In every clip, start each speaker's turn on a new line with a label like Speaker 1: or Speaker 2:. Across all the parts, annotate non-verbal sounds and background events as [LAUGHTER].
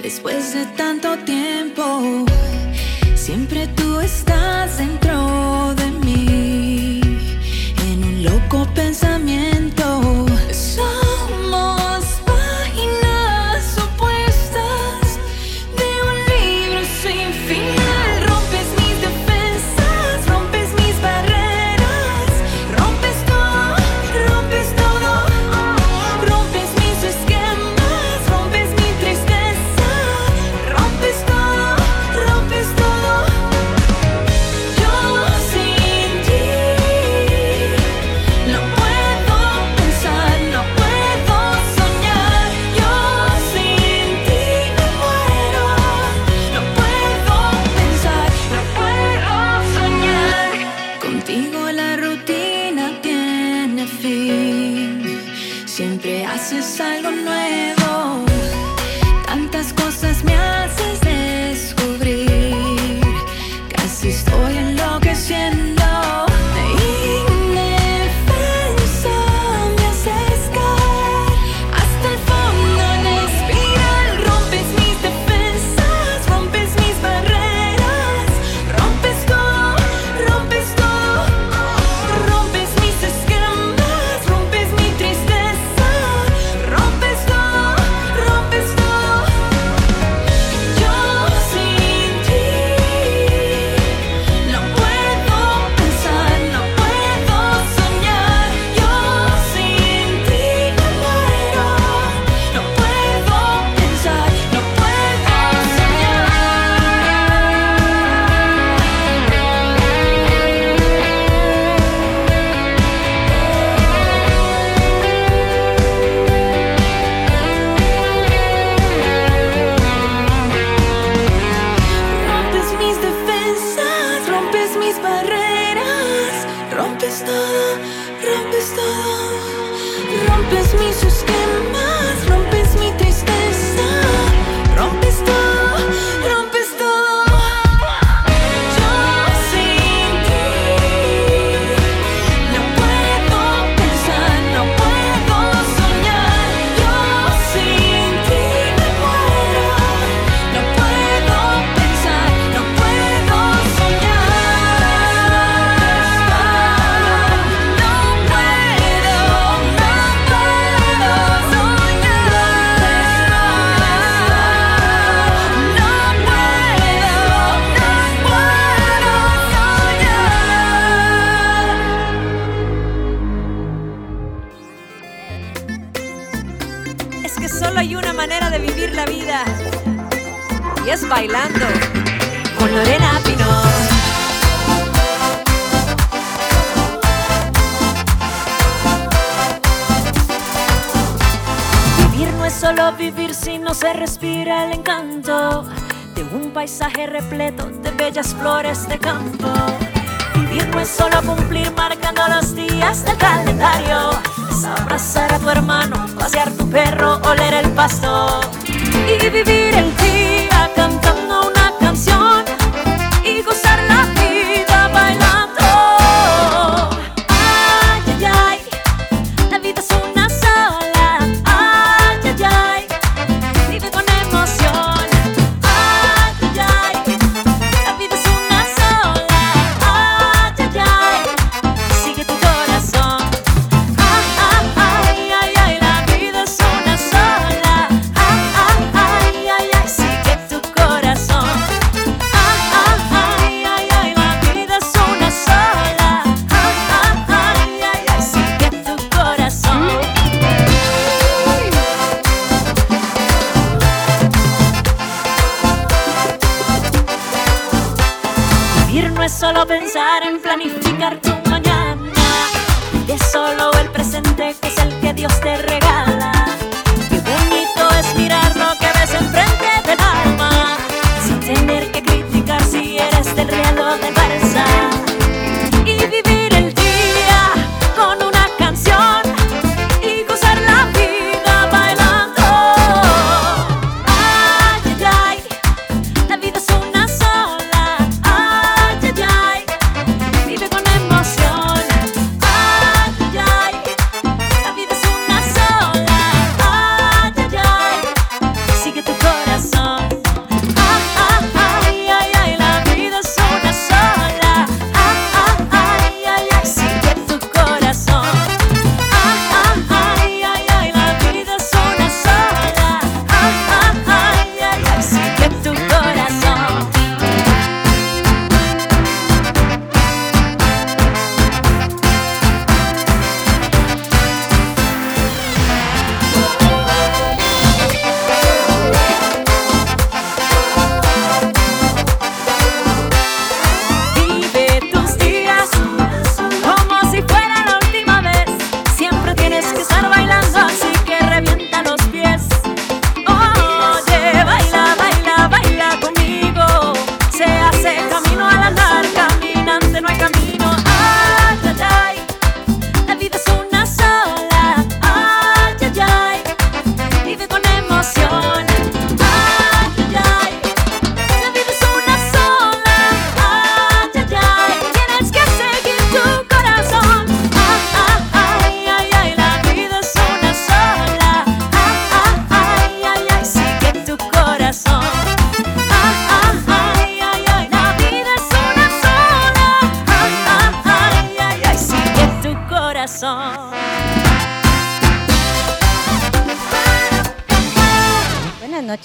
Speaker 1: Después de tanto tiempo, siempre tú estás dentro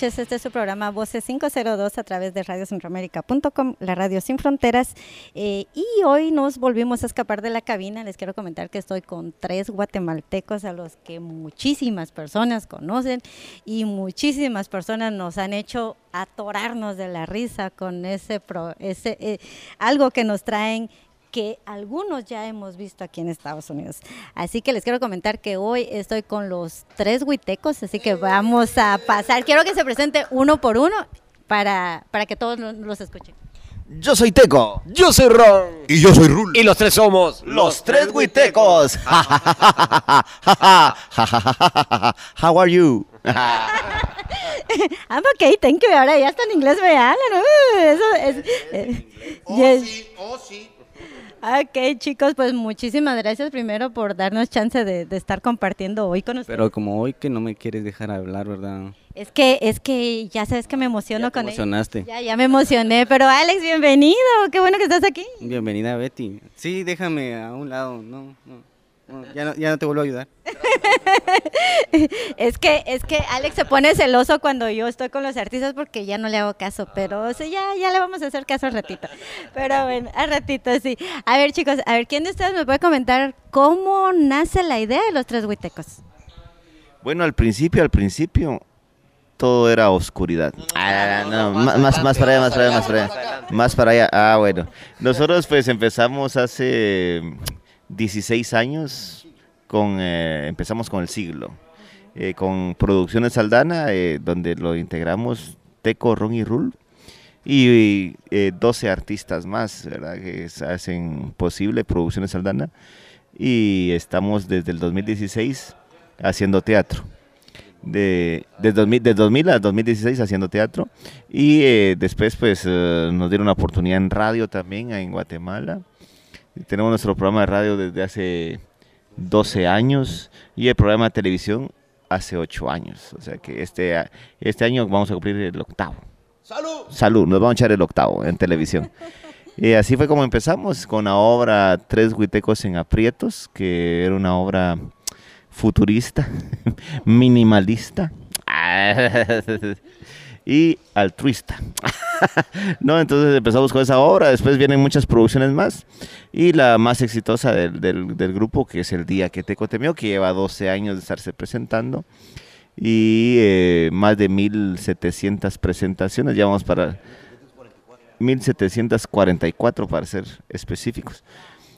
Speaker 2: noches, este es su programa Voces 502 a través de radiocentroamérica.com, la radio sin fronteras. Eh, y hoy nos volvimos a escapar de la cabina. Les quiero comentar que estoy con tres guatemaltecos a los que muchísimas personas conocen y muchísimas personas nos han hecho atorarnos de la risa con ese, pro- eh, algo que nos traen que algunos ya hemos visto aquí en Estados Unidos. Así que les quiero comentar que hoy estoy con los tres huitecos, así que vamos a pasar. Quiero que se presente uno por uno para, para que todos lo- los escuchen.
Speaker 3: Yo soy Teco.
Speaker 4: Yo soy Ron.
Speaker 5: Y yo soy Rul.
Speaker 4: Y los tres somos
Speaker 3: Los tres huitecos. [LAUGHS] How are you? [LAUGHS]
Speaker 2: I'm okay, thank you. Ahora ya hasta en inglés me hablan. Uh, eso es. eh, yes.
Speaker 5: oh sí.
Speaker 2: Ok, chicos, pues muchísimas gracias primero por darnos chance de, de estar compartiendo hoy con ustedes.
Speaker 6: Pero como hoy que no me quieres dejar hablar, ¿verdad?
Speaker 2: Es que, es que ya sabes que me emociono
Speaker 6: Ya te
Speaker 2: con
Speaker 6: emocionaste.
Speaker 2: Ya, ya me emocioné, pero Alex, bienvenido. Qué bueno que estás aquí.
Speaker 6: Bienvenida, Betty. Sí, déjame a un lado. No, no, ya, no ya no te vuelvo a ayudar.
Speaker 2: Es que, es que Alex se pone celoso cuando yo estoy con los artistas porque ya no le hago caso, pero o sea, ya, ya le vamos a hacer caso al ratito. Pero bueno, al ratito sí. A ver, chicos, a ver, ¿quién de ustedes me puede comentar cómo nace la idea de los tres huitecos?
Speaker 3: Bueno, al principio, al principio, todo era oscuridad. Ah, no, ma- más, más para allá, más para allá, más para allá. Más para allá. Ah, bueno. Nosotros pues empezamos hace 16 años con, eh, empezamos con el siglo, eh, con Producciones Saldana, eh, donde lo integramos Teco, Ron y Rul. Y eh, 12 artistas más, ¿verdad? Que hacen posible Producciones Saldana. Y estamos desde el 2016 haciendo teatro. De, de, 2000, de 2000 a 2016 haciendo teatro. Y eh, después pues eh, nos dieron una oportunidad en radio también en Guatemala. Tenemos nuestro programa de radio desde hace 12 años y el programa de televisión hace 8 años. O sea que este, este año vamos a cumplir el octavo.
Speaker 5: ¡Salud!
Speaker 3: Salud, nos vamos a echar el octavo en televisión. Y [LAUGHS] así fue como empezamos con la obra Tres Huitecos en Aprietos, que era una obra futurista, [LAUGHS] minimalista [LAUGHS] y altruista. [LAUGHS] no, entonces empezamos con esa obra, después vienen muchas producciones más y la más exitosa del, del- del grupo, que es El Día que Teco Temió, que lleva 12 años de estarse presentando y eh, más de 1700 presentaciones, ya vamos para 1744 para ser específicos.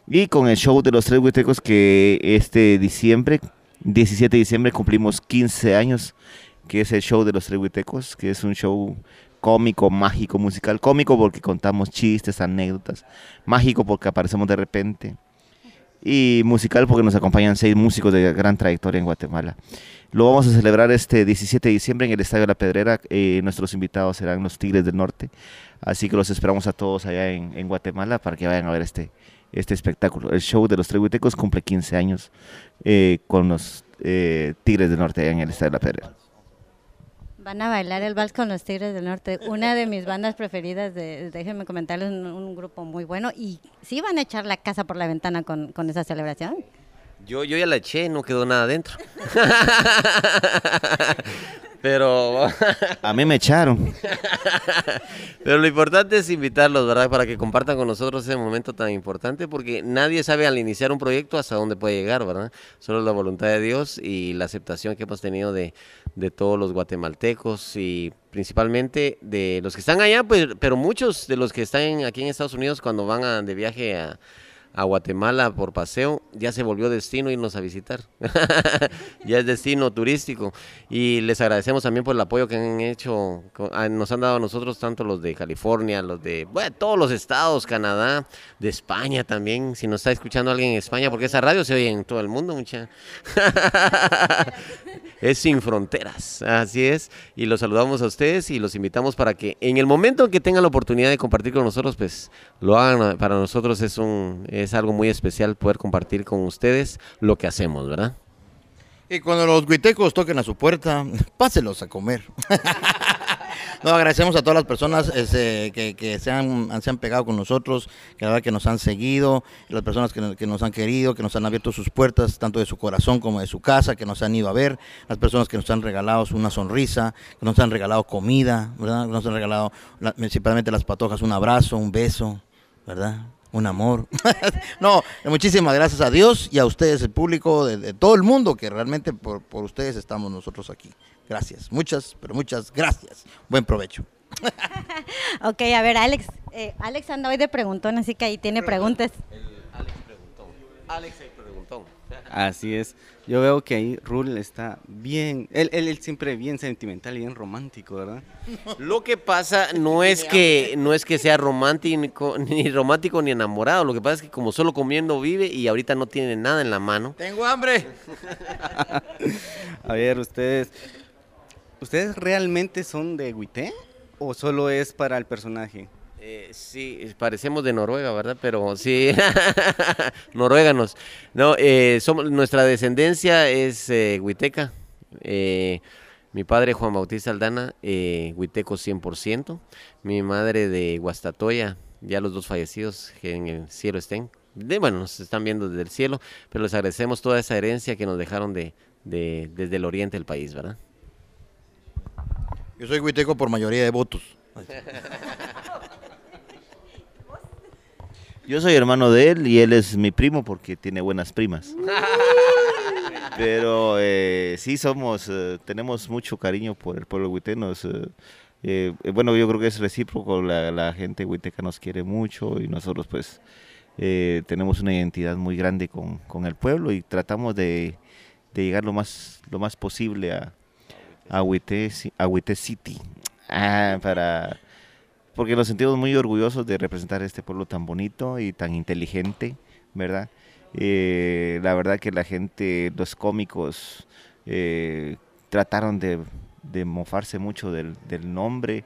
Speaker 3: Y con el show de los tres huitecos que este diciembre, 17 de diciembre, cumplimos 15 años, que es el show de los tres huitecos, que es un show cómico, mágico, musical. Cómico porque contamos chistes, anécdotas. Mágico porque aparecemos de repente. Y musical porque nos acompañan seis músicos de gran trayectoria en Guatemala. Lo vamos a celebrar este 17 de diciembre en el Estadio La Pedrera. Eh, nuestros invitados serán los Tigres del Norte. Así que los esperamos a todos allá en, Guatemala para que vayan a ver este, este espectáculo. El show de los Tres Huitecos cumple 15 años eh, con los eh, Tigres del Norte allá en el Estadio La Pedrera.
Speaker 2: Van a bailar el vals con los Tigres del Norte, una de mis bandas preferidas, de, déjenme comentarles, un, un grupo muy bueno. Y sí van a echar la casa por la ventana con, con esa celebración.
Speaker 4: Yo, yo ya la eché, no quedó nada adentro. [LAUGHS] Pero,
Speaker 3: A mí me echaron. [LAUGHS]
Speaker 4: pero lo importante es invitarlos, ¿verdad? Para que compartan con nosotros ese momento tan importante, porque nadie sabe al iniciar un proyecto hasta dónde puede llegar, ¿verdad? Solo la voluntad de Dios y la aceptación que hemos tenido de, de todos los guatemaltecos y principalmente de los que están allá, pues, pero muchos de los que están aquí en Estados Unidos cuando van a- de viaje a, a Guatemala por paseo, ya se volvió destino irnos a visitar. [LAUGHS] ya es destino turístico. Y les agradecemos también por el apoyo que han hecho, nos han dado a nosotros, tanto los de California, los de bueno, todos los estados, Canadá, de España también. Si nos está escuchando alguien en España, porque esa radio se oye en todo el mundo, mucha. [LAUGHS] es sin fronteras, así es. Y los saludamos a ustedes y los invitamos para que en el momento que tengan la oportunidad de compartir con nosotros, pues lo hagan. Para nosotros es un algo muy especial poder compartir con ustedes lo que hacemos, ¿verdad?
Speaker 5: Y cuando los huitecos toquen a su puerta, [LAUGHS] páselos a comer. [LAUGHS] No, agradecemos a todas las personas este, que, que se, han, se han pegado con nosotros, que verdad que nos han seguido, las personas que, que nos han querido, que nos han abierto sus puertas, tanto de su corazón como de su casa, que nos han ido a ver, las personas que nos han regalado una sonrisa, que nos han regalado comida, ¿verdad? Que nos han regalado la- principalmente las patojas un abrazo, un beso, ¿verdad? Un amor. [LAUGHS] no, muchísimas gracias a Dios y a ustedes, el público de, de todo el mundo, que realmente por, por ustedes estamos nosotros aquí. Gracias, muchas, pero muchas gracias. Buen provecho. [LAUGHS]
Speaker 2: Ok, a ver, Alex. eh, Alex anda hoy de preguntón, así que ahí tiene preguntas.
Speaker 4: Alex preguntón. Alex el preguntón.
Speaker 6: Así es. Yo veo que ahí Rule está bien. Él, él, él siempre bien sentimental y bien romántico, ¿verdad? [LAUGHS]
Speaker 4: Lo que pasa no es que no es que sea romántico [LAUGHS] ni romántico ni enamorado, lo que pasa es que como solo comiendo vive y ahorita no tiene nada en la mano.
Speaker 5: Tengo hambre. [LAUGHS]
Speaker 6: A ver, ustedes. ¿Ustedes realmente son de Huité? ¿O solo es para el personaje?
Speaker 4: Eh, sí, parecemos de Noruega, ¿verdad? Pero sí, [LAUGHS] norueganos. No, eh, somos, nuestra descendencia es eh, huiteca. Eh, mi padre Juan Bautista Aldana, eh, huiteco 100%. Mi madre de Guastatoya, ya los dos fallecidos, que en el cielo estén. De, bueno, nos están viendo desde el cielo, pero les agradecemos toda esa herencia que nos dejaron de, de- desde el oriente del país, ¿verdad?
Speaker 5: Yo soy huiteco por mayoría de votos. [LAUGHS]
Speaker 3: Yo soy hermano de él y él es mi primo porque tiene buenas primas. [LAUGHS] Pero eh, sí somos, eh, tenemos mucho cariño por el pueblo huiteño. eh, eh, bueno, yo creo que es recíproco, la, la gente huiteca nos quiere mucho y nosotros pues eh, tenemos una identidad muy grande con, con el pueblo y tratamos de, de llegar lo más, lo más posible a, a, Huité City. Ah, para, porque nos sentimos muy orgullosos de representar este pueblo tan bonito y tan inteligente, ¿verdad? Eh, la verdad que la gente, los cómicos, eh, trataron de, de mofarse mucho del, del nombre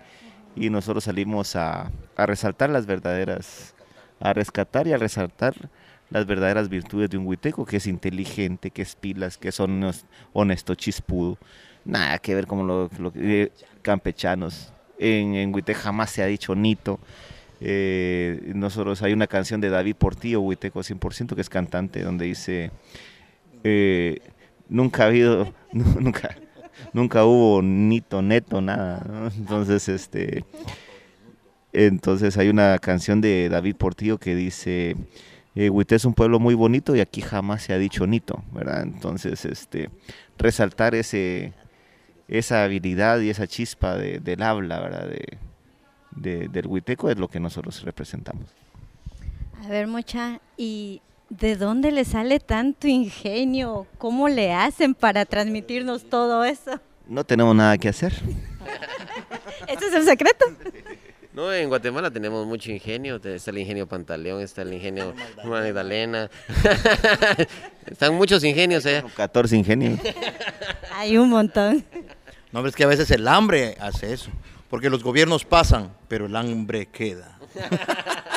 Speaker 3: y nosotros salimos a, a resaltar las verdaderas, a rescatar y a resaltar las verdaderas virtudes de un huiteco, que es inteligente, que es pilas, que hones- honesto, chispudo. Nada que ver con lo, lo eh, campechanos. En, en Huite jamás se ha dicho nito. Eh, nosotros hay una canción de David Portillo, Huiteco 100%, que es cantante, donde dice, eh, nunca ha habido, nu- [LAUGHS] nunca, nunca hubo nito, neto, nada. Entonces, este, entonces hay una canción de David Portillo que dice, eh, Huité es un pueblo muy bonito y aquí jamás se ha dicho nito, ¿verdad? Entonces, este, resaltar ese, esa habilidad y esa chispa de- del habla, ¿verdad? De, de- del huiteco es lo que nosotros representamos.
Speaker 2: A ver, mucha, ¿y de dónde le sale tanto ingenio? ¿Cómo le hacen para transmitirnos todo eso?
Speaker 3: No tenemos nada que hacer. [LAUGHS]
Speaker 2: ¿Ese es el secreto?
Speaker 4: No, en Guatemala tenemos mucho ingenio. Está el ingenio Pantaleón, está el ingenio Magdalena. [LAUGHS] Están muchos ingenios allá.
Speaker 3: 14 ingenios.
Speaker 2: Hay un montón.
Speaker 5: No, es que a veces el hambre hace eso. Porque los gobiernos pasan, pero el hambre queda. [LAUGHS]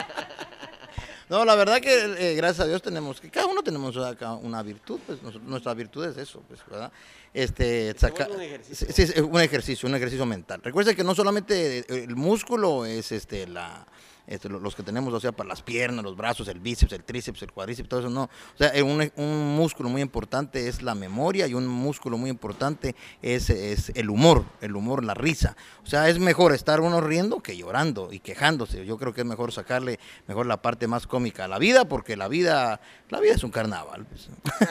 Speaker 5: No, la verdad que eh, gracias a Dios tenemos que cada uno tenemos acá una virtud, pues nuestra virtud es eso, pues, ¿verdad? Este, saca-
Speaker 4: un ejercicio.
Speaker 5: Sí, sí, es un ejercicio, un ejercicio mental. Recuerden que no solamente el músculo es este la este, lo- los que tenemos, o sea, para las piernas, los brazos, el bíceps, el tríceps, el cuádriceps, todo eso no. O sea, eh, un, un músculo muy importante es la memoria y un músculo muy importante es, es el humor, el humor, la risa. O sea, es mejor estar uno riendo que llorando y quejándose. Yo creo que es mejor sacarle mejor la parte más cómica a la vida, porque la vida, la vida es un carnaval. pues. [LAUGHS]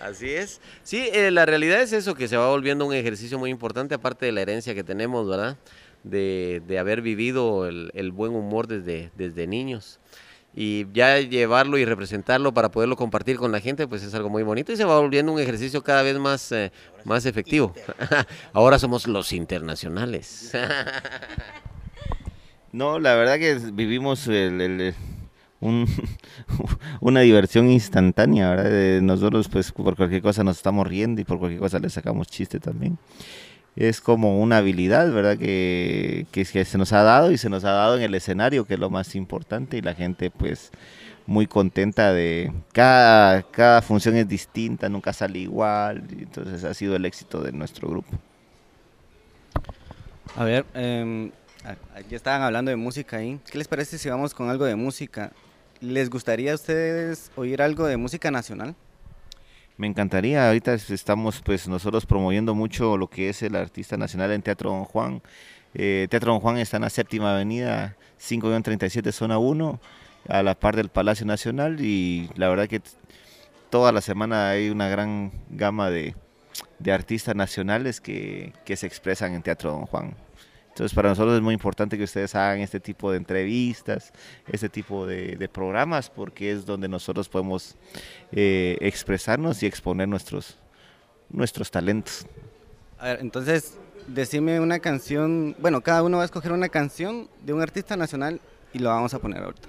Speaker 4: Así es. Sí, eh, la realidad es eso, que se va volviendo un ejercicio muy importante, aparte de la herencia que tenemos, ¿verdad? De, de haber vivido el, el buen humor desde, desde niños. Y ya llevarlo y representarlo para poderlo compartir con la gente, pues es algo muy bonito y se va volviendo un ejercicio cada vez más, eh, más efectivo. [LAUGHS] Ahora somos los internacionales. [LAUGHS]
Speaker 3: No, la verdad que vivimos el- el- un- [LAUGHS] una diversión instantánea, ¿verdad? De nosotros pues por cualquier cosa nos estamos riendo y por cualquier cosa le sacamos chiste también. Es como una habilidad, ¿verdad? Que, que, se nos ha dado y se nos ha dado en el escenario, que es lo más importante y la gente pues muy contenta de... Cada, cada función es distinta, nunca sale igual, entonces ha sido el éxito de nuestro grupo.
Speaker 6: A ver, a- ya estaban hablando de música ahí. ¿Qué les parece si vamos con algo de música? ¿Les gustaría a ustedes oír algo de música nacional?
Speaker 3: Me encantaría, ahorita es- estamos pues nosotros promoviendo mucho lo que es el artista nacional en Teatro Don Juan. Eh, Teatro Don Juan está en la séptima avenida, 5-37, zona 1, a la par del Palacio Nacional y la verdad que toda la semana hay una gran gama de, de artistas nacionales que, que se expresan en Teatro Don Juan. Entonces para nosotros es muy importante que ustedes hagan este tipo de entrevistas, este tipo de, de programas, porque es donde nosotros podemos eh, expresarnos y exponer nuestros, nuestros talentos.
Speaker 6: A ver, entonces, decime una canción. Bueno, cada uno va a escoger una canción de un artista nacional y lo vamos a poner ahorita.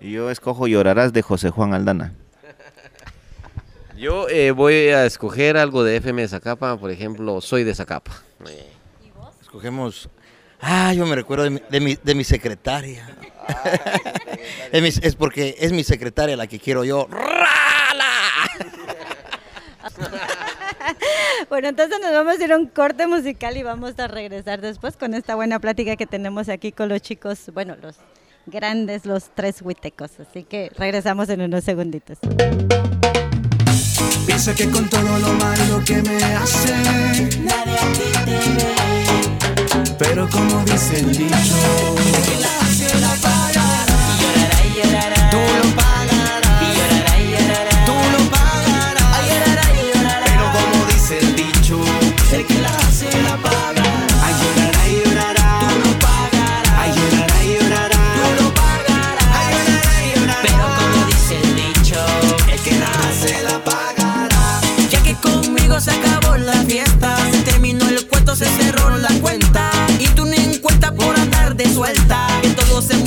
Speaker 3: Y yo escojo Llorarás de José Juan Aldana.
Speaker 4: Yo eh, voy a escoger algo de FM de Zacapa, por ejemplo, Soy de Zacapa. Eh,
Speaker 5: Escogemos. Ah, yo me recuerdo de mi, de mi, de mi secretaria. [LAUGHS] es, mi- es porque es mi secretaria la que quiero yo. [LAUGHS]
Speaker 2: Bueno, entonces nos vamos a ir a un corte musical y vamos a regresar después con esta buena plática que tenemos aquí con los chicos, bueno, los grandes, los tres huitecos. Así que regresamos en unos segunditos.
Speaker 7: Piensa que con todo lo malo que me hace, nadie a ti te ve. Pero como dice el dicho, el que la hace la pagará. Y llorará y llorará. Tú lo pagarás. Y llorará y llorará. Tú lo pagarás. Ay, llorará llorará. Pero como dice el dicho, el que la hace la pagará. Ay, llorará y llorará. Tú lo pagarás. Ay, llorará y llorará. Tú lo pagarás. Ay, llorará y llorará. Pero como dice el dicho, el que la hace la pagará. Ya que conmigo se acabó la fiesta,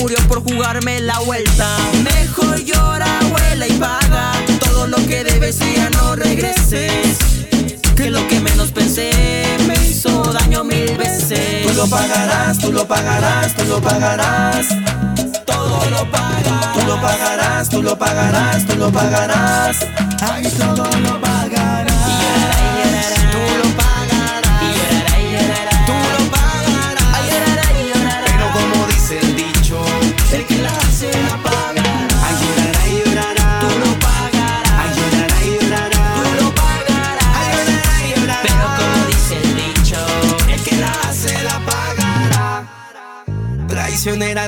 Speaker 7: murió por jugarme la vuelta. Mejor llora, abuela y paga todo lo que debes y ya no regreses. Que lo que menos pensé me hizo daño mil veces. Tú lo pagarás, tú lo pagarás, tú lo pagarás. Todo lo pagarás. Tú lo pagarás, tú lo pagarás, tú lo pagarás. Ay, todo lo pagarás.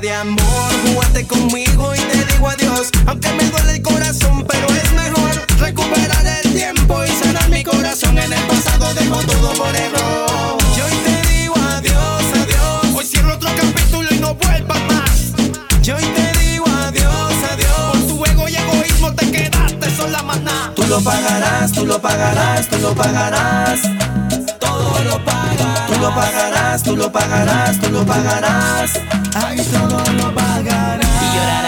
Speaker 7: De amor, jugaste conmigo y te digo adiós. Aunque me duele el corazón, pero es mejor recuperar el tiempo y sanar mi corazón. En el pasado dejo todo por error. Yo hoy te digo adiós, adiós. Hoy cierro otro capítulo y no vuelvas más. Yo hoy te digo adiós, adiós. Por tu ego y egoísmo te quedaste sola, maná. Tú lo pagarás, tú lo pagarás, tú lo pagarás. Todo lo pagarás. Tú lo pagarás, tú lo pagarás, tú lo pagarás. Ay, todo lo pagarás. Y llorará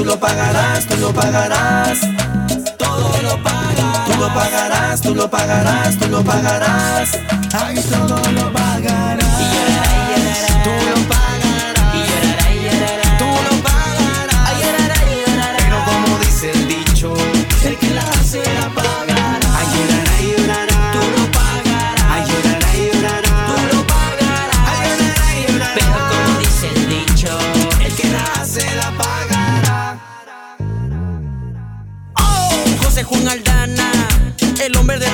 Speaker 7: tú lo pagarás, tú lo pagarás todo lo pagarás. Tú lo pagarás, tú lo pagarás, tú lo pagarás. Ay, todo lo pagarás. Y el hombre del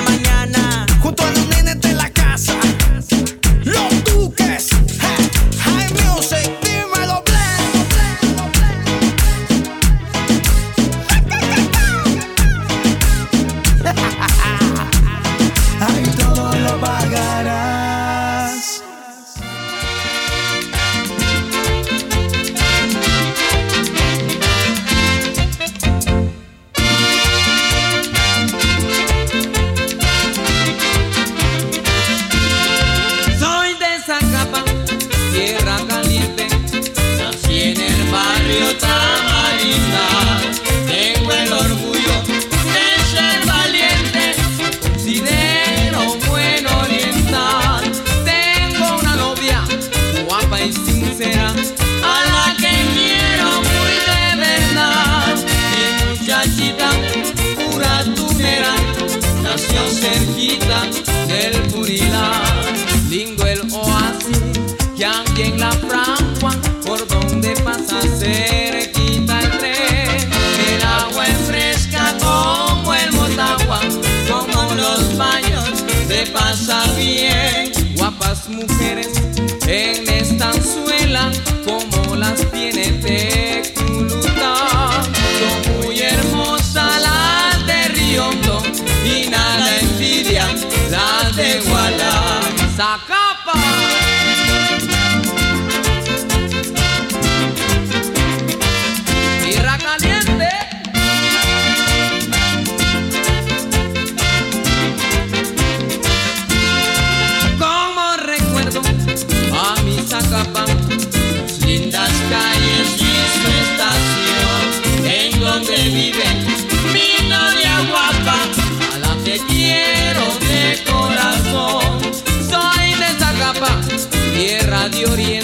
Speaker 8: tierra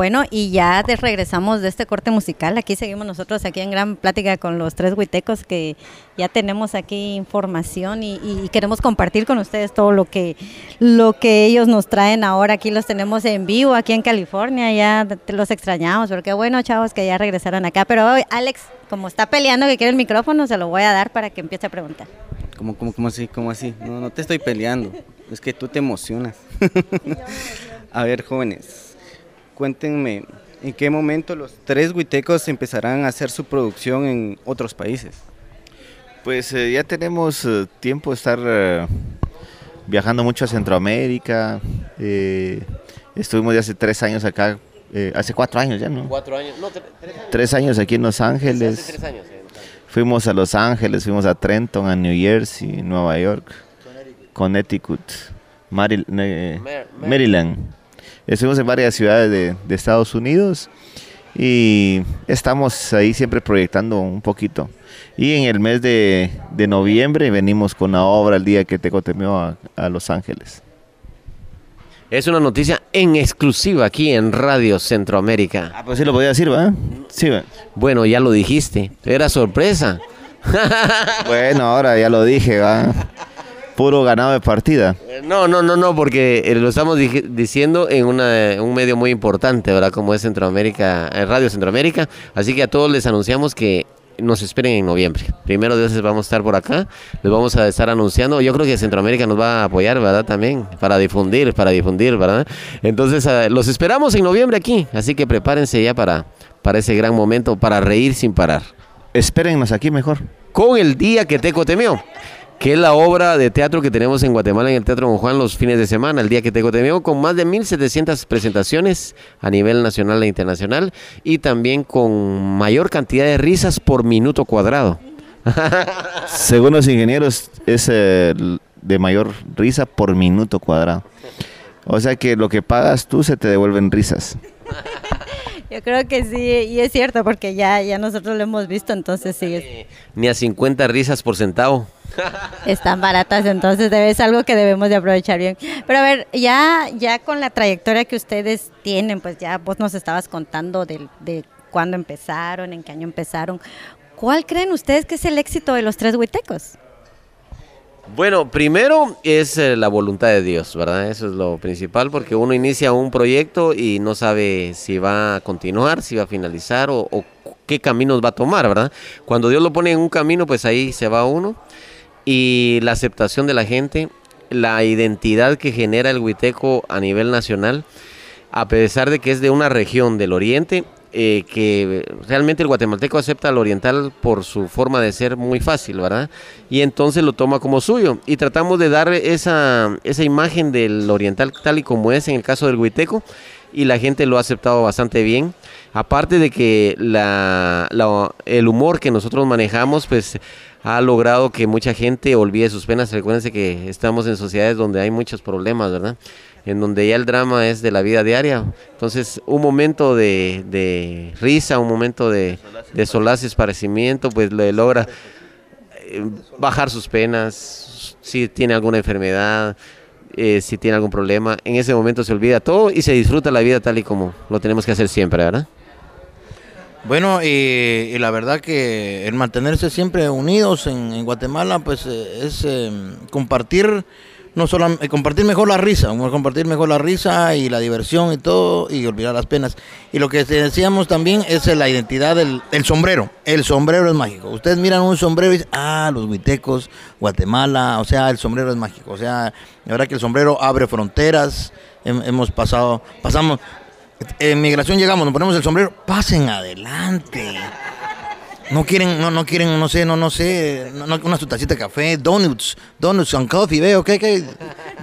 Speaker 2: Bueno, y ya regresamos de este corte musical. Aquí seguimos nosotros aquí en gran plática con los tres huitecos que ya tenemos aquí información y, y queremos compartir con ustedes todo lo que lo que ellos nos traen ahora. Aquí los tenemos en vivo aquí en California. Ya te los extrañamos, pero qué bueno, chavos, que ya regresaron acá. Pero hoy, Alex, como está peleando que quiere el micrófono, se lo voy a dar para que empiece a preguntar.
Speaker 6: ¿Cómo, cómo, cómo así? ¿Cómo así? No, no te estoy peleando. Es que tú te emocionas. [LAUGHS] A ver, jóvenes, cuéntenme, ¿en qué momento los tres huitecos empezarán a hacer su producción en otros países?
Speaker 3: Pues eh, ya tenemos eh, tiempo de estar eh, viajando mucho a Centroamérica. eh, estuvimos ya hace tres años acá, eh, hace cuatro años ya, ¿no?
Speaker 4: Cuatro años, no, tre- tres años.
Speaker 3: Tres años aquí en Los
Speaker 4: Hace
Speaker 3: Ángeles.
Speaker 4: tres años. eh, en Los Ángeles.
Speaker 3: Fuimos a Los Ángeles, fuimos a Trenton, a New Jersey, Nueva York, Connecticut, eh,
Speaker 4: Mar-
Speaker 3: Maryland. Estuvimos en varias ciudades de, de Estados Unidos y estamos ahí siempre proyectando un poquito. Y en el mes de, de noviembre venimos con la obra el día que te a, a Los Ángeles.
Speaker 4: Es una noticia en exclusiva aquí en Radio Centroamérica.
Speaker 3: Ah, pues sí lo podía decir, ¿va? Sí, va.
Speaker 4: Bueno, ya lo dijiste. Era sorpresa.
Speaker 3: Bueno, ahora ya lo dije, va. Puro ganado de partida.
Speaker 4: Eh, No, no, no, no, porque eh, lo estamos diciendo en una, un medio muy importante, ¿verdad? Como es Centroamérica, eh, Radio Centroamérica. Así que a todos les anunciamos que nos esperen en noviembre. Primero de Dios vamos a estar por acá, les vamos a estar anunciando. Yo creo que Centroamérica nos va a apoyar, ¿verdad? También, para difundir, para difundir, ¿verdad? Entonces, eh, los esperamos en noviembre aquí, así que prepárense ya para, para ese gran momento, para reír sin parar.
Speaker 3: Espérennos aquí mejor.
Speaker 4: Con el día que Teco temió, que es la obra de teatro que tenemos en Guatemala en el Teatro Don Juan los fines de semana, el día que Teco temió, con más de 1.700 presentaciones a nivel nacional e internacional y también con mayor cantidad de risas por minuto cuadrado. [LAUGHS]
Speaker 3: Según los ingenieros, es eh, de mayor risa por minuto cuadrado. O sea que lo que pagas tú se te devuelven risas. [LAUGHS]
Speaker 2: Yo creo que sí, y es cierto, porque ya, ya nosotros lo hemos visto, entonces sí, es-
Speaker 4: Ni a 50 risas por centavo.
Speaker 2: están baratas, entonces es algo que debemos de aprovechar bien. Pero a ver, ya, ya con la trayectoria que ustedes tienen, pues ya vos nos estabas contando del- de, cuándo empezaron, en qué año empezaron. ¿Cuál creen ustedes que es el éxito de los tres huitecos?
Speaker 4: Bueno, primero es eh, la voluntad de Dios, ¿verdad? Eso es lo principal, porque uno inicia un proyecto y no sabe si va a continuar, si va a finalizar o, qué caminos va a tomar, ¿verdad? Cuando Dios lo pone en un camino, pues ahí se va uno. Y la aceptación de la gente, la identidad que genera el huiteco a nivel nacional, a pesar de que es de una región del oriente, eh, que realmente el guatemalteco acepta al oriental por su forma de ser muy fácil, ¿verdad? Y entonces lo toma como suyo. Y tratamos de dar esa, esa imagen del oriental tal y como es en el caso del huiteco, y la gente lo ha aceptado bastante bien. Aparte de que la, la- el humor que nosotros manejamos, pues ha logrado que mucha gente olvide sus penas. Recuérdense que estamos en sociedades donde hay muchos problemas, ¿verdad? En donde ya el drama es de la vida diaria. Entonces, un momento de, de risa, un momento de, de solaz y esparcimiento, pues le logra eh, bajar sus penas, si tiene alguna enfermedad, eh, si tiene algún problema. En ese momento se olvida todo y se disfruta la vida tal y como lo tenemos que hacer siempre, ¿verdad?
Speaker 5: Bueno, y, la verdad que el mantenerse siempre unidos en, Guatemala, pues eh, es eh, compartir, no solo compartir mejor la risa, compartir mejor la risa y la diversión y todo, y olvidar las penas. Y lo que decíamos también es la identidad del el sombrero. El sombrero es mágico. Ustedes miran un sombrero y dicen, ah, los huitecos, Guatemala, o sea, el sombrero es mágico. O sea, la verdad que el sombrero abre fronteras. Hem- hemos pasado, pasamos, en migración llegamos, nos ponemos el sombrero, pasen adelante. No quieren, no, no quieren, no sé, no, no sé, no, no, una su de café, donuts, donuts con coffee, veo, que, que,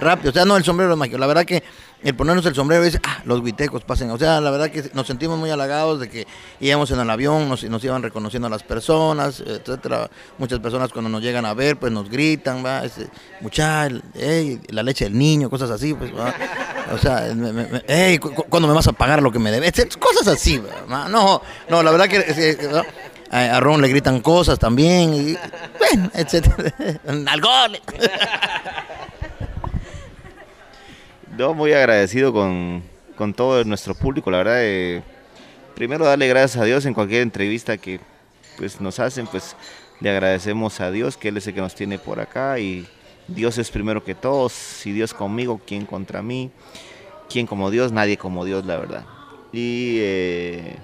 Speaker 5: rápido. O sea, no, el sombrero es mágico. La verdad que el ponernos el sombrero es, ah, los huitecos pasen. O sea, la verdad que nos sentimos muy halagados de que íbamos en el avión, nos, nos iban reconociendo a las personas, etcétera. Muchas personas cuando nos llegan a ver, pues nos gritan, va, este, mucha, ey, la leche del niño, cosas así, pues, va. O sea, me, me, me- ey, cu- cu- ¿cuándo me vas a pagar lo que me debes? Cosas así, va. No, no, la verdad que... ¿no? A Ron le gritan cosas también, y, bueno, etcétera. [LAUGHS] Nalgones.
Speaker 3: No, muy agradecido con, con todo nuestro público, la verdad. eh, primero darle gracias a Dios en cualquier entrevista que pues, nos hacen, pues le agradecemos a Dios que Él es el que nos tiene por acá y Dios es primero que todos. Si Dios conmigo, ¿quién contra mí? ¿Quién como Dios? Nadie como Dios, la verdad. Y eh,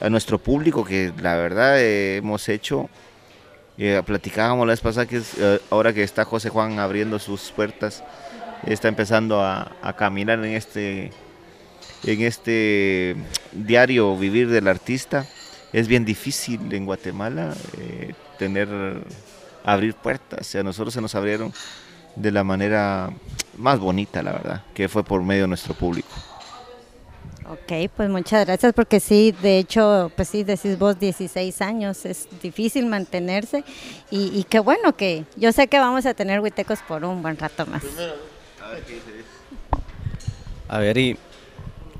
Speaker 3: a nuestro público que la verdad eh, hemos hecho, eh, platicábamos la vez pasada que eh, ahora que está José Juan abriendo sus puertas, está empezando a, caminar en este, en este diario vivir del artista. Es bien difícil en Guatemala tener, abrir puertas. A nosotros se nos abrieron de la manera más bonita, la verdad, que fue por medio de nuestro público.
Speaker 2: Ok, pues muchas gracias porque sí, de hecho, pues sí, decís vos 16 años, es difícil mantenerse y, y qué bueno que yo sé que vamos a tener huitecos por un buen rato más.
Speaker 6: A ver, y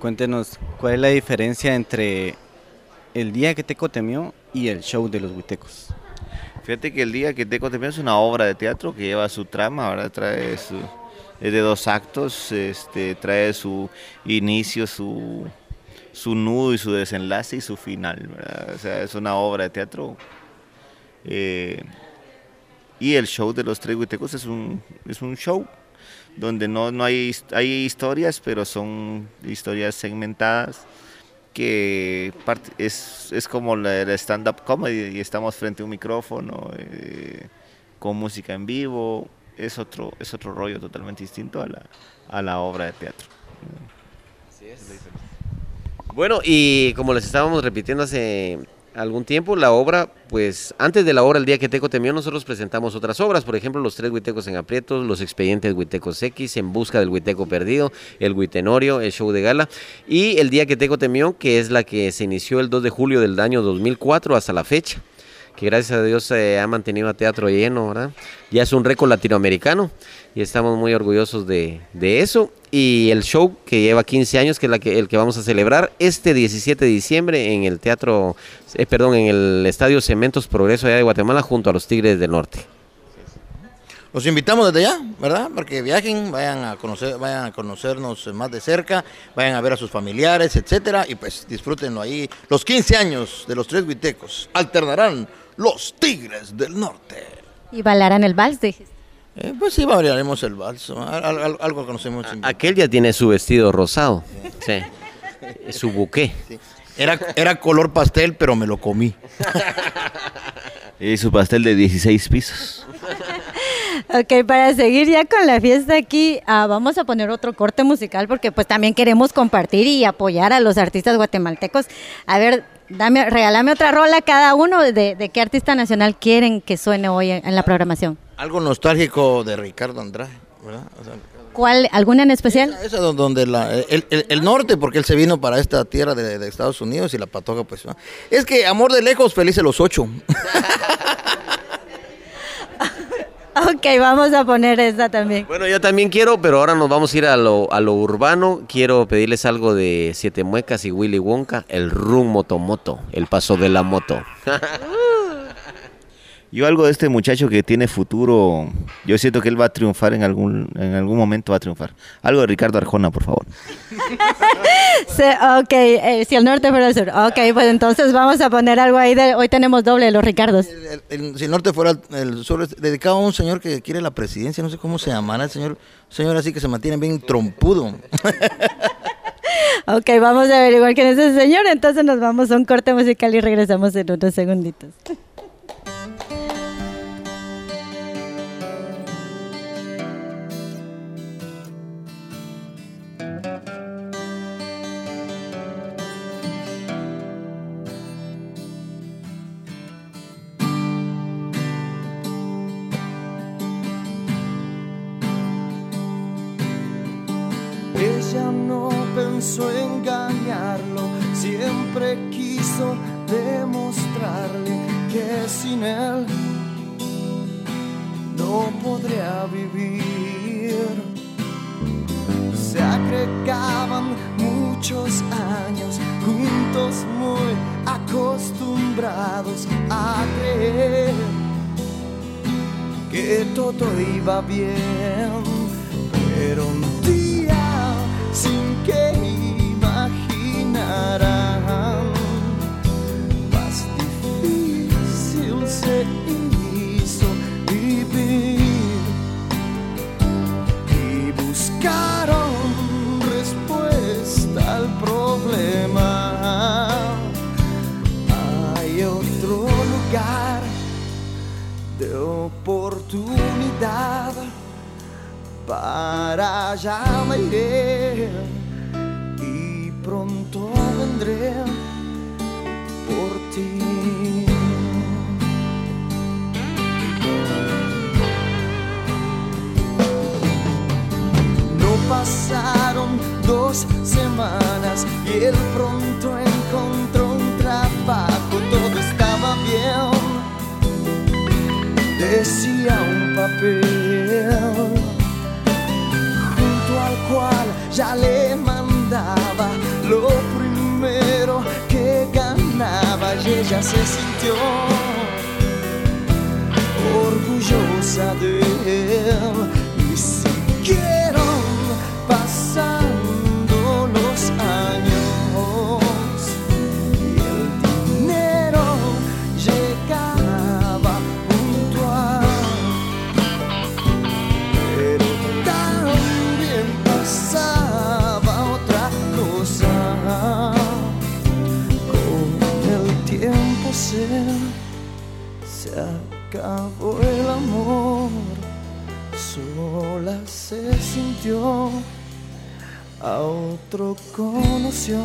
Speaker 6: cuéntenos, ¿cuál es la diferencia entre el día que Teco temió y el show de los huitecos?
Speaker 3: Fíjate que el día que Teco Temeo es una obra de teatro que lleva su trama, ¿verdad? Trae su, es de dos actos, este, trae su inicio, su, su nudo y su desenlace y su final, ¿verdad? O sea, es una obra de teatro. eh, y el show de los tres huitecos es un, es un show donde no, no hay, hay historias, pero son historias segmentadas que es, es como la, la stand-up comedy y estamos frente a un micrófono eh, con música en vivo. Es otro, es otro rollo totalmente distinto a la, a la obra de teatro.
Speaker 4: Bueno, y como les estábamos repitiendo hace algún tiempo, la obra, pues antes de la obra, el día que Teco temió, nosotros presentamos otras obras, por ejemplo, Los Tres Huitecos en Aprietos, Los Expedientes Huitecos X, En Busca del Huiteco Perdido, El Huitenorio, El Show de Gala, y el día que Teco temió, que es la que se inició el 2 de julio del año 2004 hasta la fecha que gracias a Dios se ha mantenido a teatro lleno, ¿verdad? Ya es un récord latinoamericano y estamos muy orgullosos de, de eso. Y el show que lleva 15 años, que es que, el que vamos a celebrar este 17 de diciembre en el teatro, eh, perdón, en el Estadio Cementos Progreso allá de Guatemala junto a los Tigres del Norte.
Speaker 5: Los invitamos desde ya, ¿verdad? Para que viajen, vayan a conocer, vayan a conocernos más de cerca, vayan a ver a sus familiares, etcétera, y pues disfrútenlo ahí. Los 15 años de los tres huitecos alternarán los Tigres del Norte.
Speaker 2: Y bailarán el vals, dijiste.
Speaker 5: Eh, pues sí, variaremos el vals. al- al- algo conocemos.
Speaker 4: Aquel ya tiene su vestido rosado. Sí. Su buqué.
Speaker 5: Era, era color pastel, pero me lo comí. [LAUGHS]
Speaker 3: Y su pastel de 16 pisos.
Speaker 2: Ok, para seguir ya con la fiesta aquí, ah, vamos a poner otro corte musical porque pues también queremos compartir y apoyar a los artistas guatemaltecos. A ver, dame, regálame otra rola cada uno de, de qué artista nacional quieren que suene hoy en, en la programación.
Speaker 5: Algo nostálgico de Ricardo Andrade, ¿verdad? O sea,
Speaker 2: ¿Cuál, alguna en especial?
Speaker 5: esa don- donde la- el, el- el norte, porque él se vino para esta tierra de, de Estados Unidos y la patoja, pues. ¿no? Es que amor de lejos, felices los ocho. [LAUGHS]
Speaker 2: Ok, vamos a poner esta también.
Speaker 4: Bueno, yo también quiero, pero ahora nos vamos a ir a lo, a lo urbano. Quiero pedirles algo de Siete Muecas y Willy Wonka, el Rum Motomoto, el paso de la moto. [LAUGHS]
Speaker 3: Yo algo de este muchacho que tiene futuro, yo siento que él va a triunfar en algún, en algún momento va a triunfar. Algo de Ricardo Arjona, por favor. [LAUGHS]
Speaker 2: Se- ok, eh, si el norte fuera el sur. Ok, pues entonces vamos a poner algo ahí. De, hoy tenemos doble de los Ricardos.
Speaker 5: El- el- si el norte fuera el sur, dedicado a un señor que quiere la presidencia, no sé cómo se llamará el señor, señor así que se mantiene bien trompudo. [LAUGHS]
Speaker 2: Ok, vamos a averiguar quién es ese señor. Entonces nos vamos a un corte musical y regresamos en unos segunditos.
Speaker 9: Sin él no podría vivir. Se agregaban muchos años juntos muy acostumbrados a creer que todo iba bien, pero un día sin que imaginaran, para allá me iré y pronto vendré por ti. No pasaron dos semanas y él pronto encontró un trabajo, todo estaba bien decía papel junto al cual ya le mandaba lo primero que ganaba y ella se sintió orgullosa de él. Y siguieron pasando se acabó el amor sola se sintió a otro conoció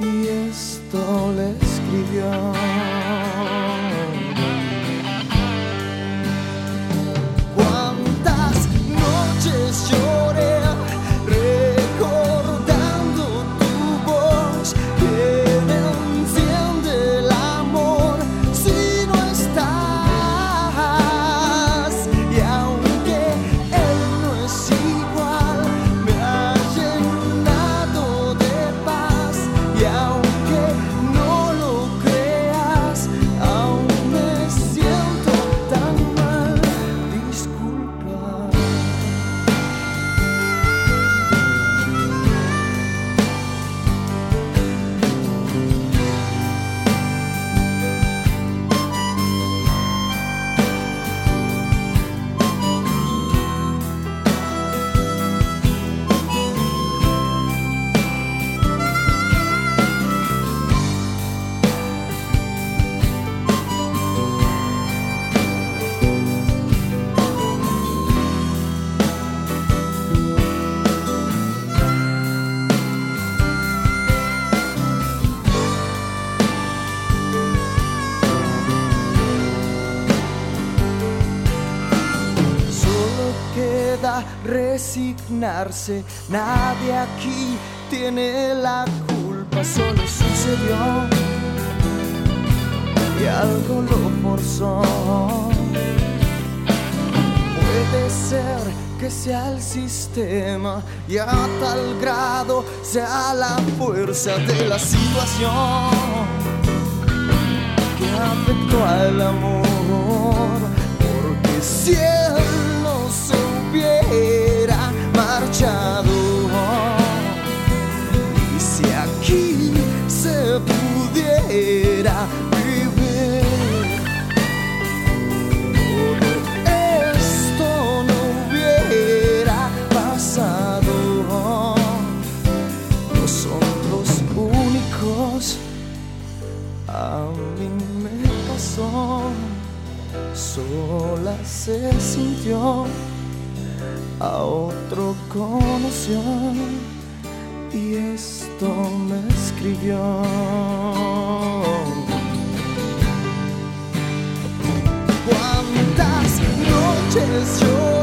Speaker 9: y esto le escribió. Nadie aquí tiene la culpa, solo sucedió. Y algo lo forzó. Puede ser que sea el sistema y a tal grado sea la fuerza de la situación que afectó al amor, porque siempre otro conoció y esto me escribió. ¿Cuántas noches
Speaker 10: yo?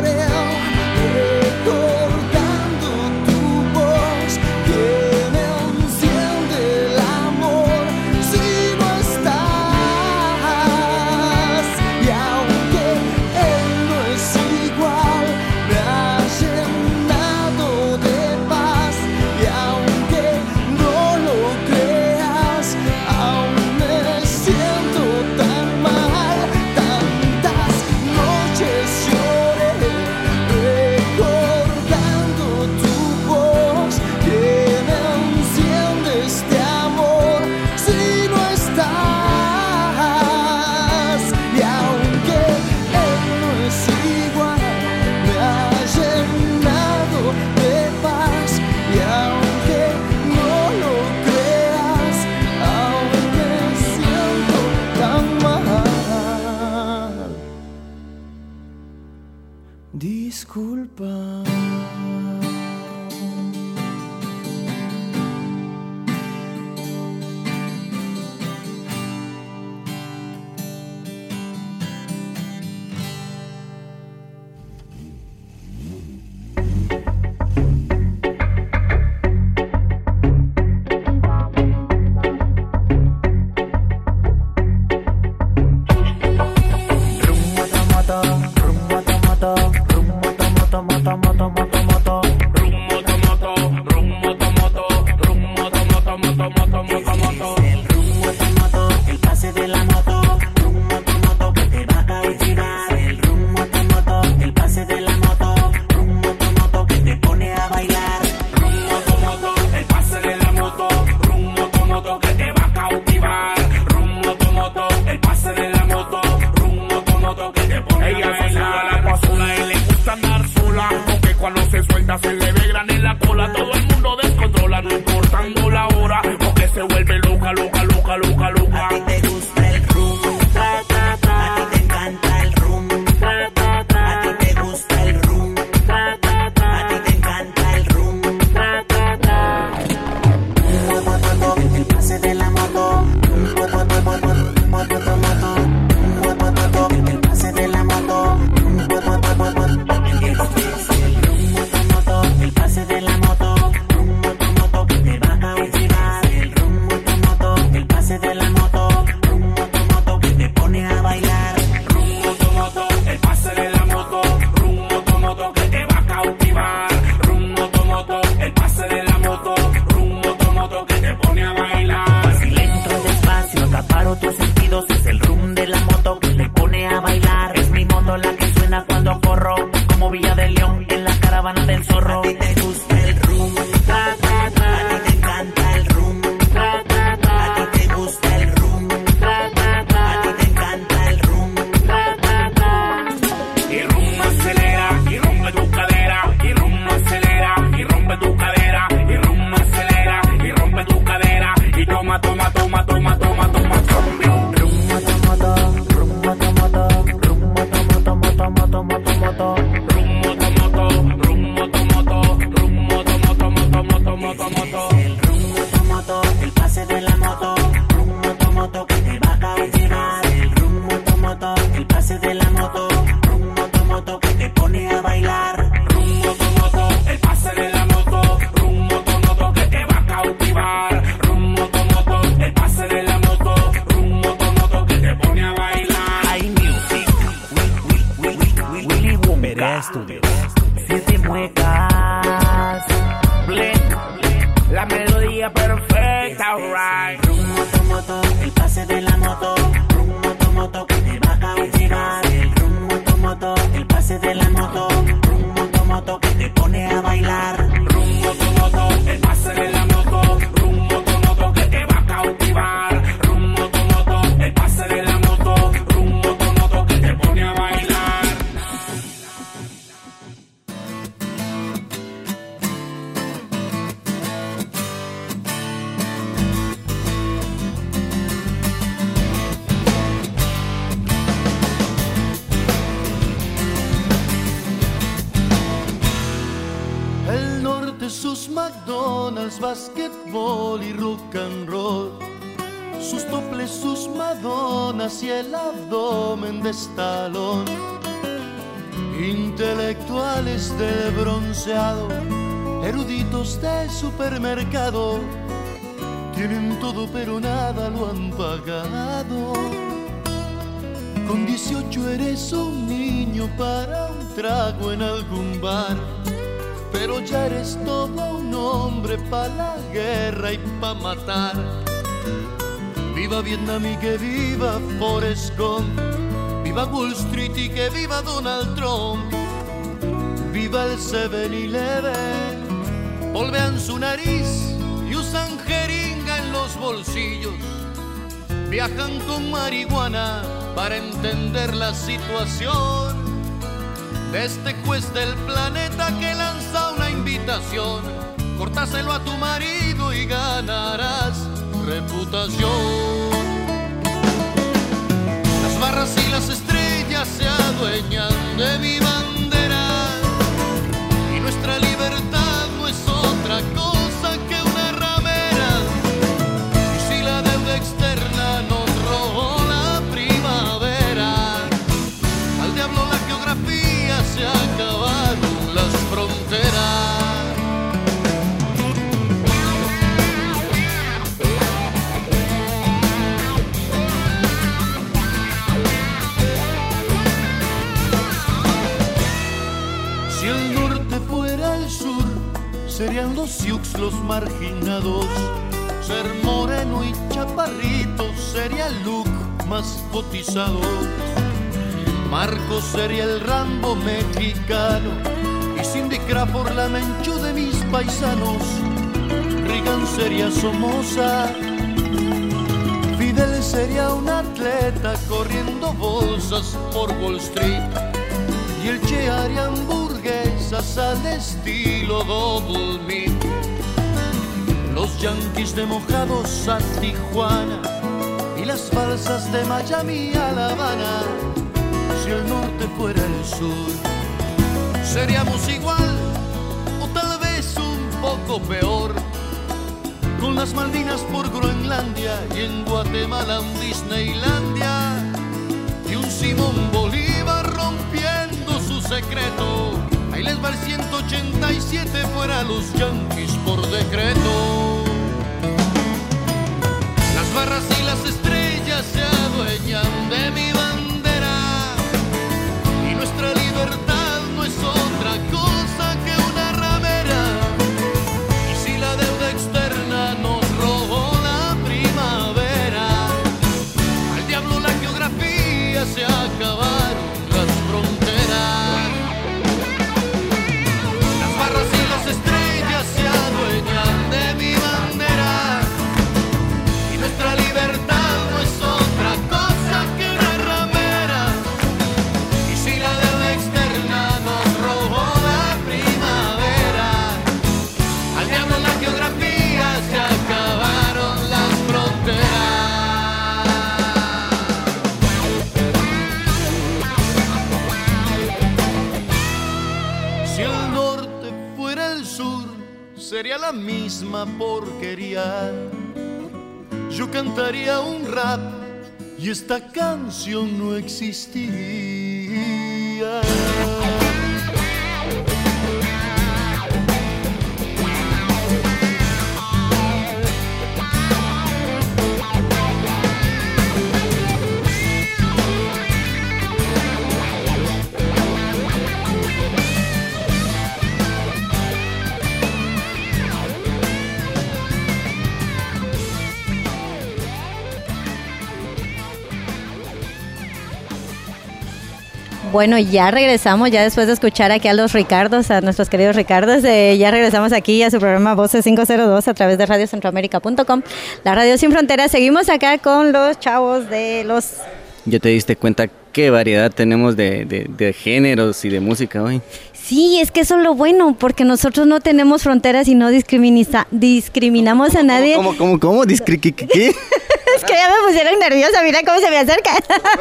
Speaker 10: Para la guerra y para matar. Viva Vietnam y que viva Forrest Gump. Viva Wall Street y que viva Donald Trump. Viva el 7-Eleven. Volvean su nariz y usan jeringa en los bolsillos. Viajan con marihuana para entender la situación de este juez del planeta que lanza una invitación. Cortáselo a tu marido y ganarás reputación. Las barras y las estrellas se adueñan los marginados. Ser moreno y chaparrito sería el look más cotizado. Marcos sería el Rambo mexicano y Cindy Crawford la menchú de mis paisanos. Reagan sería Somoza, Fidel sería un atleta corriendo bolsas por Wall Street y el Che haría hamburguesas al estilo Double Meat. Los yanquis de mojados a Tijuana y las falsas de Miami a La Habana. Si el norte fuera el sur, seríamos igual o tal vez un poco peor. Con las Malvinas por Groenlandia y en Guatemala un Disneylandia y un Simón Bolívar rompiendo su secreto. Les va el 187 fuera los yanquis por decreto. Las barras y las estrellas se adueñan de mi y esta canción no existiría.
Speaker 2: Bueno, ya regresamos, ya después de escuchar aquí a los Ricardos, a nuestros queridos Ricardos, eh, ya regresamos aquí a su programa Voces 502 a través de radiocentroamérica.com, la radio sin fronteras. Seguimos acá con los chavos de los...
Speaker 6: Ya te diste cuenta qué variedad tenemos de, de- de géneros y de música hoy.
Speaker 2: Sí, es que eso es lo bueno, porque nosotros no tenemos fronteras y no discriminamos a nadie.
Speaker 6: ¿Cómo, cómo, cómo? Discri- ¿qué- qué- qué? [LAUGHS]
Speaker 2: Es que ya me pusieron nerviosa, mira cómo se me acerca.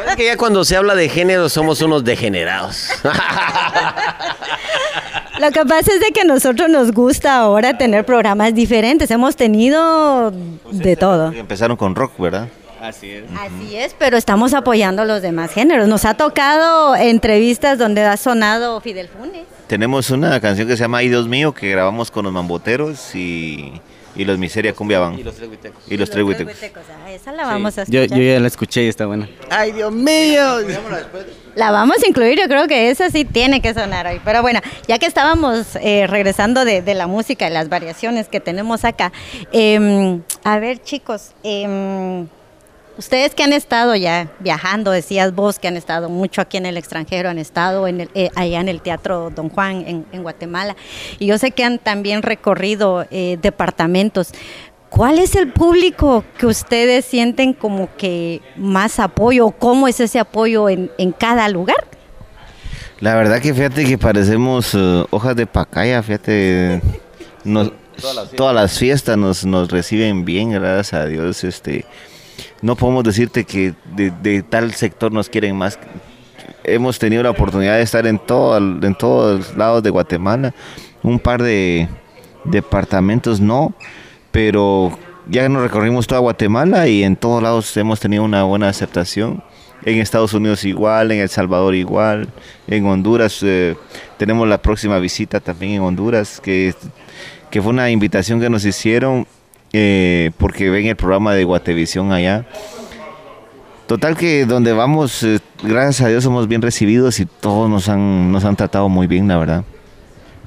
Speaker 4: Es que ya cuando se habla de género somos unos degenerados. [LAUGHS]
Speaker 2: Lo que pasa es de que a nosotros nos gusta ahora tener programas diferentes. Hemos tenido de todo.
Speaker 3: Empezaron con rock, ¿verdad?
Speaker 6: Así es.
Speaker 2: Así es, pero estamos apoyando los demás géneros. Nos ha tocado entrevistas donde ha sonado Fidel Funes.
Speaker 3: Tenemos una canción que se llama Ay Dios mío que grabamos con los mamboteros y, y los Miseria Cumbia Van.
Speaker 4: Y los tres huitecos.
Speaker 3: Y los tres huitecos.
Speaker 2: huitecos. Ah, esa la vamos a
Speaker 6: Yo,
Speaker 2: escuchar.
Speaker 6: yo ya la escuché y está buena. ¡Ay, Dios mío!
Speaker 2: La vamos a incluir, yo creo que esa sí tiene que sonar hoy. Pero bueno, ya que estábamos eh, regresando de, de la música y las variaciones que tenemos acá, em, a ver chicos, em, ustedes que han estado ya viajando, decías vos que han estado mucho aquí en el extranjero, han estado en el- eh, allá en el Teatro Don Juan en, en Guatemala, y yo sé que han también recorrido eh, departamentos. ¿Cuál es el público que ustedes sienten como que más apoyo? ¿Cómo es ese apoyo en, en cada lugar?
Speaker 3: La verdad que fíjate que parecemos eh, hojas de pacaya, fíjate. nos- todas las fiestas nos, nos reciben bien, gracias a Dios. Este, no podemos decirte que de, tal sector nos quieren más. Hemos tenido la oportunidad de estar en, todo, en todos lados de Guatemala. Un par de departamentos no, pero ya nos recorrimos toda Guatemala y en todos lados hemos tenido una buena aceptación. En Estados Unidos igual, en El Salvador igual, en Honduras eh, tenemos la próxima visita también en Honduras, que, que fue una invitación que nos hicieron eh, porque ven el programa de Guatevisión allá. Total que donde vamos, eh, gracias a Dios somos bien recibidos y todos nos han, nos han tratado muy bien, la verdad.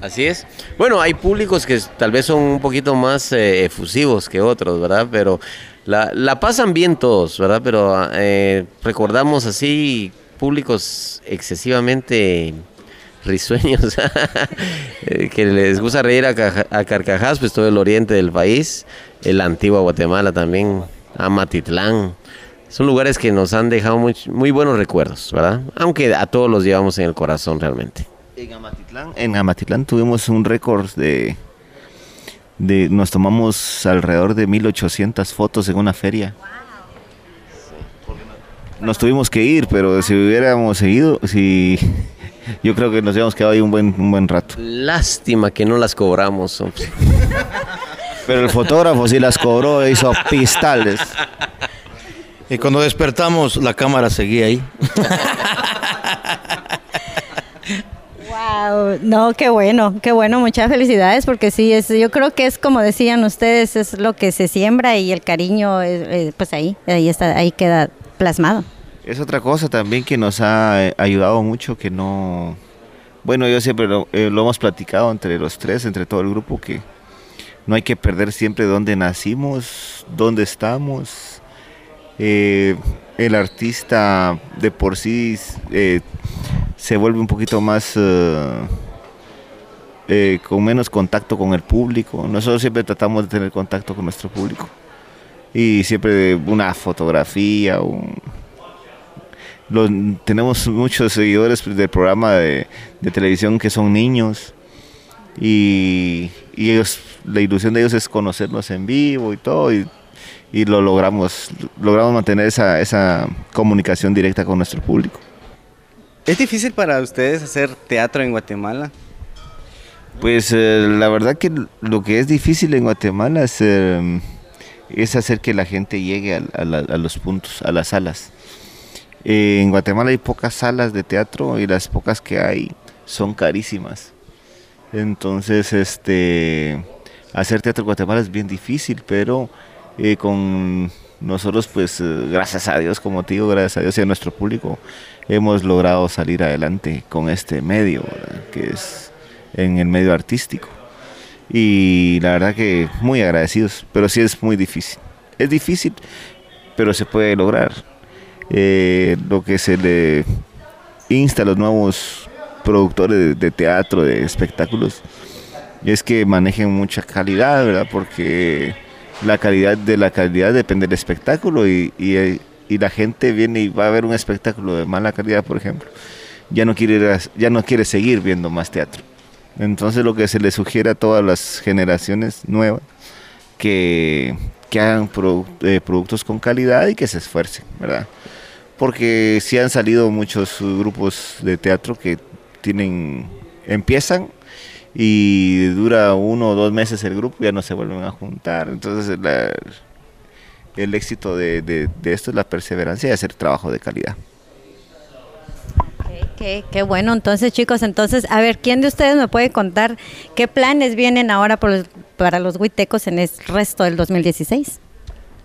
Speaker 4: Así es. Bueno, hay públicos que tal vez son un poquito más eh, efusivos que otros, ¿verdad? Pero la, la pasan bien todos, ¿verdad? Pero eh, recordamos así públicos excesivamente risueños, [LAUGHS] eh, que les gusta reír a, a carcajadas, pues todo el oriente del país, el antiguo Guatemala también, Amatitlán. Son lugares que nos han dejado muy, muy buenos recuerdos, ¿verdad? Aunque a todos los llevamos en el corazón realmente.
Speaker 3: En Amatitlán, en Amatitlán tuvimos un récord de, de... Nos tomamos alrededor de 1800 fotos en una feria. Nos tuvimos que ir, pero si hubiéramos seguido, si... Yo creo que nos habíamos quedado ahí un buen, un buen rato.
Speaker 4: Lástima que no las cobramos. hombre.
Speaker 3: Pero el fotógrafo sí las cobró, hizo pistales.
Speaker 5: Y cuando despertamos, la cámara seguía ahí.
Speaker 2: Wow, no, qué bueno, qué bueno, muchas felicidades porque sí, es, yo creo que es como decían ustedes, es lo que se siembra y el cariño, eh, eh, pues ahí, ahí está, ahí queda plasmado.
Speaker 3: Es otra cosa también que nos ha eh, ayudado mucho, que no... Bueno, yo siempre lo, eh, lo hemos platicado entre los tres, entre todo el grupo, que no hay que perder siempre dónde nacimos, dónde estamos. Eh, el artista de por sí se vuelve un poquito más... con menos contacto con el público. Nosotros siempre tratamos de tener contacto con nuestro público. Y siempre una fotografía, un, los- tenemos muchos seguidores del programa de, de televisión que son niños. Y, y ellos la ilusión de ellos es conocernos en vivo y todo y, y lo logramos logramos mantener esa, esa comunicación directa con nuestro público.
Speaker 6: ¿Es difícil para ustedes hacer teatro en Guatemala?
Speaker 3: pues eh, la verdad que lo que es difícil en Guatemala es, eh, es hacer que la gente llegue a, a la- a los puntos a las salas Eh, en Guatemala hay pocas salas de teatro y las pocas que hay son carísimas. Entonces, este, hacer teatro en Guatemala es bien difícil, pero eh, con nosotros, pues, eh, gracias a Dios, como te digo, gracias a Dios y a nuestro público, hemos logrado salir adelante con este medio, que es en el medio artístico. Y la verdad que muy agradecidos, pero sí es muy difícil. Es difícil, pero se puede lograr eh, lo que se le insta a los nuevos productores de, teatro, de espectáculos, es que manejen mucha calidad, ¿verdad? Porque la calidad de la calidad depende del espectáculo y, la gente viene y va a ver un espectáculo de mala calidad, por ejemplo, ya no quiere, ya no quiere seguir viendo más teatro. Entonces lo que se le sugiere a todas las generaciones nuevas que, que hagan eh, productos con calidad y que se esfuercen, ¿verdad? Porque sí han salido muchos grupos de teatro que tienen, empiezan y dura uno o dos meses el grupo, ya no se vuelven a juntar. Entonces la- el éxito de, de- esto es la perseverancia y hacer trabajo de calidad.
Speaker 2: Qué, bueno, entonces chicos, entonces, a ver, ¿quién de ustedes me puede contar qué planes vienen ahora por para los huitecos en el resto del 2016?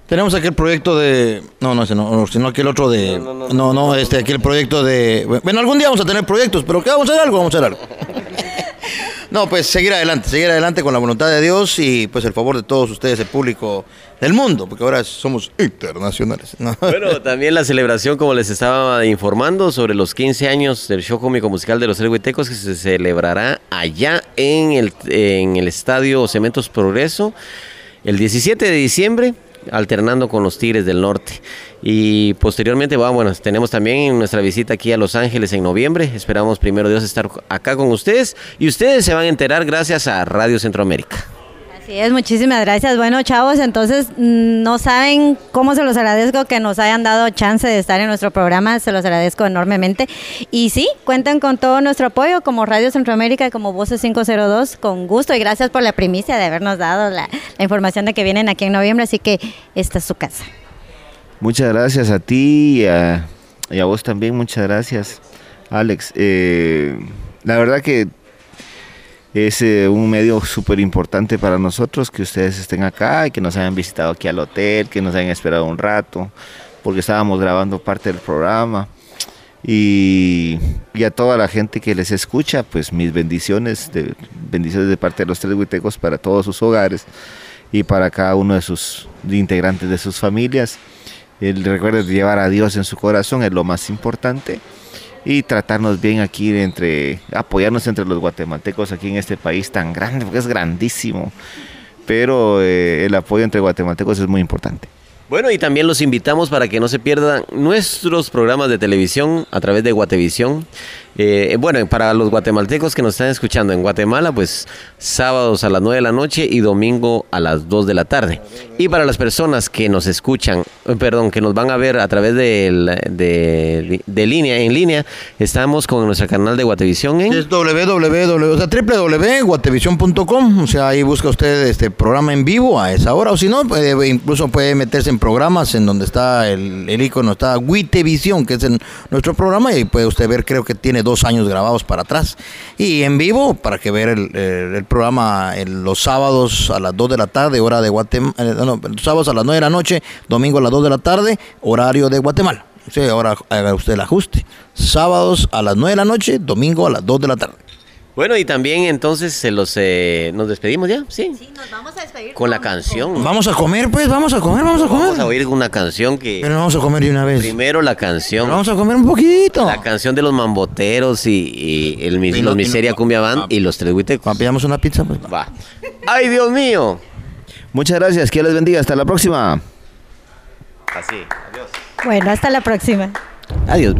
Speaker 5: Tenemos aquel proyecto de. No, no, ese no, no, sino aquel otro de. No, no, este, aquel proyecto de. Bueno, algún día vamos a tener proyectos, pero ¿qué vamos a hacer algo? Vamos a hacer algo. [LAUGHS] No, pues seguir adelante, seguir adelante con la voluntad de Dios y pues el favor de todos ustedes, el público del mundo, porque ahora somos internacionales. ¿no?
Speaker 4: Bueno, también la celebración, como les estaba informando, sobre los 15 años del show cómico musical de los Huitecos que se celebrará allá en el, en el Estadio Cementos Progreso el 17 de diciembre, alternando con los Tigres del Norte. Y posteriormente, bueno, tenemos también nuestra visita aquí a Los Ángeles en noviembre. Esperamos primero Dios estar acá con ustedes y ustedes se van a enterar gracias a Radio Centroamérica.
Speaker 2: Así es, muchísimas gracias. Bueno, chavos, entonces mm, no saben cómo se los agradezco que nos hayan dado chance de estar en nuestro programa, se los agradezco enormemente. Y sí, cuentan con todo nuestro apoyo como Radio Centroamérica y como Voces 502, con gusto y gracias por la primicia de habernos dado la, información de que vienen aquí en noviembre, así que esta es su casa.
Speaker 3: Muchas gracias a ti y a, y a vos también, muchas gracias, Alex. Eh, la verdad que es eh, un medio súper importante para nosotros que ustedes estén acá y que nos hayan visitado aquí al hotel, que nos hayan esperado un rato, porque estábamos grabando parte del programa. Y, a toda la gente que les escucha, pues mis bendiciones, de, bendiciones de parte de los tres huitecos para todos sus hogares y para cada uno de sus integrantes de sus familias. El recuerdo de llevar a Dios en su corazón es lo más importante y tratarnos bien aquí entre apoyarnos entre los guatemaltecos aquí en este país tan grande porque es grandísimo pero eh, el apoyo entre guatemaltecos es muy importante
Speaker 4: Bueno, y también los invitamos para que no se pierdan nuestros programas de televisión a través de Guatevisión. Eh, bueno, para los guatemaltecos que nos están escuchando en Guatemala, pues sábados a las 9 de la noche y domingo a las 2 de la tarde. Y para las personas que nos escuchan, eh, perdón, que nos van a ver a través de, de, línea, en línea, estamos con nuestro canal de Guatevisión en...
Speaker 5: Es www, o sea, o sea, ahí busca usted este programa en vivo a esa hora, o si no, puede- incluso puede meterse en programas en donde está el, el icono, está Guitevisión, que es en nuestro programa, y puede usted ver, creo que tiene dos años grabados para atrás, y en vivo, para que ver el, programa en los sábados a las 2 de la tarde, hora de Guatemala, no, los sábados a las 9 de la noche, domingo a las 2 de la tarde, horario de Guatemala. Sí, ahora haga usted el ajuste. Sábados a las 9 de la noche, domingo a las 2 de la tarde.
Speaker 4: Bueno, y también entonces se los, eh, nos despedimos ya, ¿sí?
Speaker 2: nos vamos a despedir
Speaker 4: Con la canción.
Speaker 5: Vamos a comer, pues, vamos a comer, vamos a comer.
Speaker 4: Vamos a oír una canción que...
Speaker 5: Pero vamos a comer de una vez.
Speaker 4: Primero la canción.
Speaker 5: Vamos a comer un poquito.
Speaker 4: La canción de los mamboteros y, y el,
Speaker 5: Y
Speaker 4: los
Speaker 5: no-
Speaker 4: Miseria Cumbia Band y los tres huitecos.
Speaker 5: Pillamos una pizza, pues.
Speaker 4: Va. ¡Ay, Dios mío!
Speaker 3: muchas gracias que les bendiga hasta la próxima
Speaker 4: Así, adiós.
Speaker 2: Bueno, hasta la próxima.
Speaker 4: Adiós.